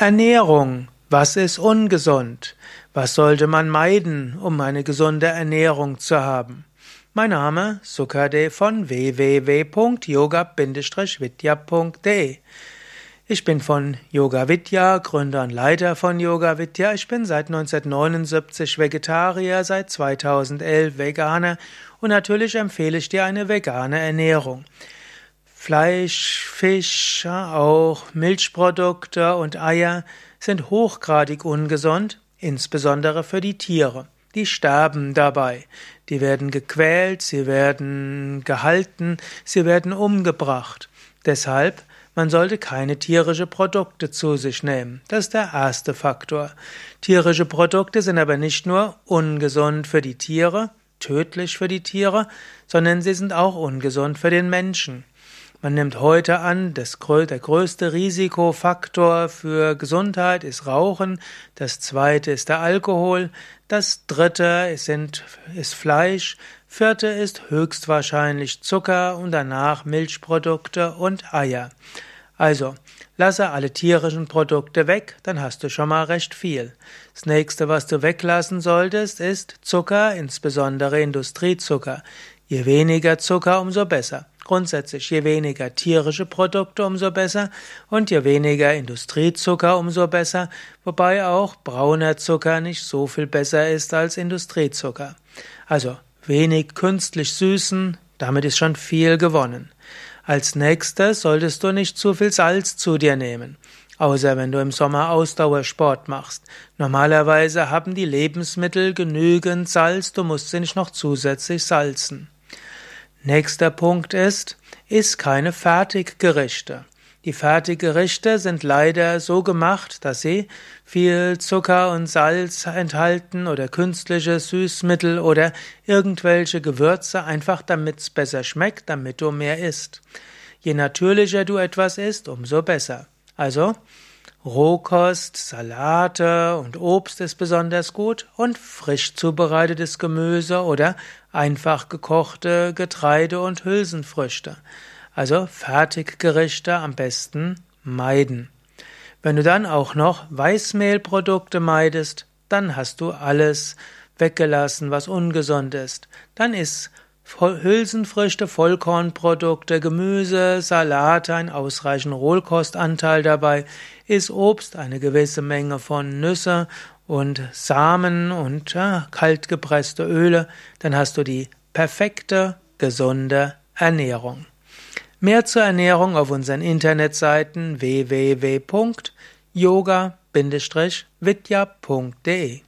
Ernährung. Was ist ungesund? Was sollte man meiden, um eine gesunde Ernährung zu haben? Mein Name Sukade von www.yoga-vidya.de Ich bin von Yoga Vidya, Gründer und Leiter von Yoga Vidya. Ich bin seit 1979 Vegetarier, seit 2011 Veganer und natürlich empfehle ich dir eine vegane Ernährung. Fleisch, Fisch, auch Milchprodukte und Eier sind hochgradig ungesund, insbesondere für die Tiere. Die sterben dabei. Die werden gequält, sie werden gehalten, sie werden umgebracht. Deshalb, man sollte keine tierische Produkte zu sich nehmen. Das ist der erste Faktor. Tierische Produkte sind aber nicht nur ungesund für die Tiere, tödlich für die Tiere, sondern sie sind auch ungesund für den Menschen. Man nimmt heute an, das, der größte Risikofaktor für Gesundheit ist Rauchen, das zweite ist der Alkohol, das dritte sind, ist Fleisch, vierte ist höchstwahrscheinlich Zucker und danach Milchprodukte und Eier. Also, lasse alle tierischen Produkte weg, dann hast du schon mal recht viel. Das nächste, was du weglassen solltest, ist Zucker, insbesondere Industriezucker. Je weniger Zucker, umso besser. Grundsätzlich, je weniger tierische Produkte, umso besser und je weniger Industriezucker, umso besser, wobei auch brauner Zucker nicht so viel besser ist als Industriezucker. Also wenig künstlich süßen, damit ist schon viel gewonnen. Als nächstes solltest du nicht zu viel Salz zu dir nehmen, außer wenn du im Sommer Ausdauersport machst. Normalerweise haben die Lebensmittel genügend Salz, du musst sie nicht noch zusätzlich salzen. Nächster Punkt ist, iss keine Fertiggerichte. Die Fertiggerichte sind leider so gemacht, dass sie viel Zucker und Salz enthalten oder künstliche Süßmittel oder irgendwelche Gewürze, einfach damit es besser schmeckt, damit du mehr isst. Je natürlicher du etwas isst, umso besser. Also Rohkost, Salate und Obst ist besonders gut und frisch zubereitetes Gemüse oder einfach gekochte Getreide und Hülsenfrüchte. Also Fertiggerichte am besten meiden. Wenn du dann auch noch Weißmehlprodukte meidest, dann hast du alles weggelassen, was ungesund ist. Dann ist Hülsenfrüchte, Vollkornprodukte, Gemüse, Salate, ein ausreichender Rohkostanteil dabei, ist Obst, eine gewisse Menge von Nüsse und Samen und ja, kaltgepresste Öle, dann hast du die perfekte, gesunde Ernährung. Mehr zur Ernährung auf unseren Internetseiten www.yoga-vidya.de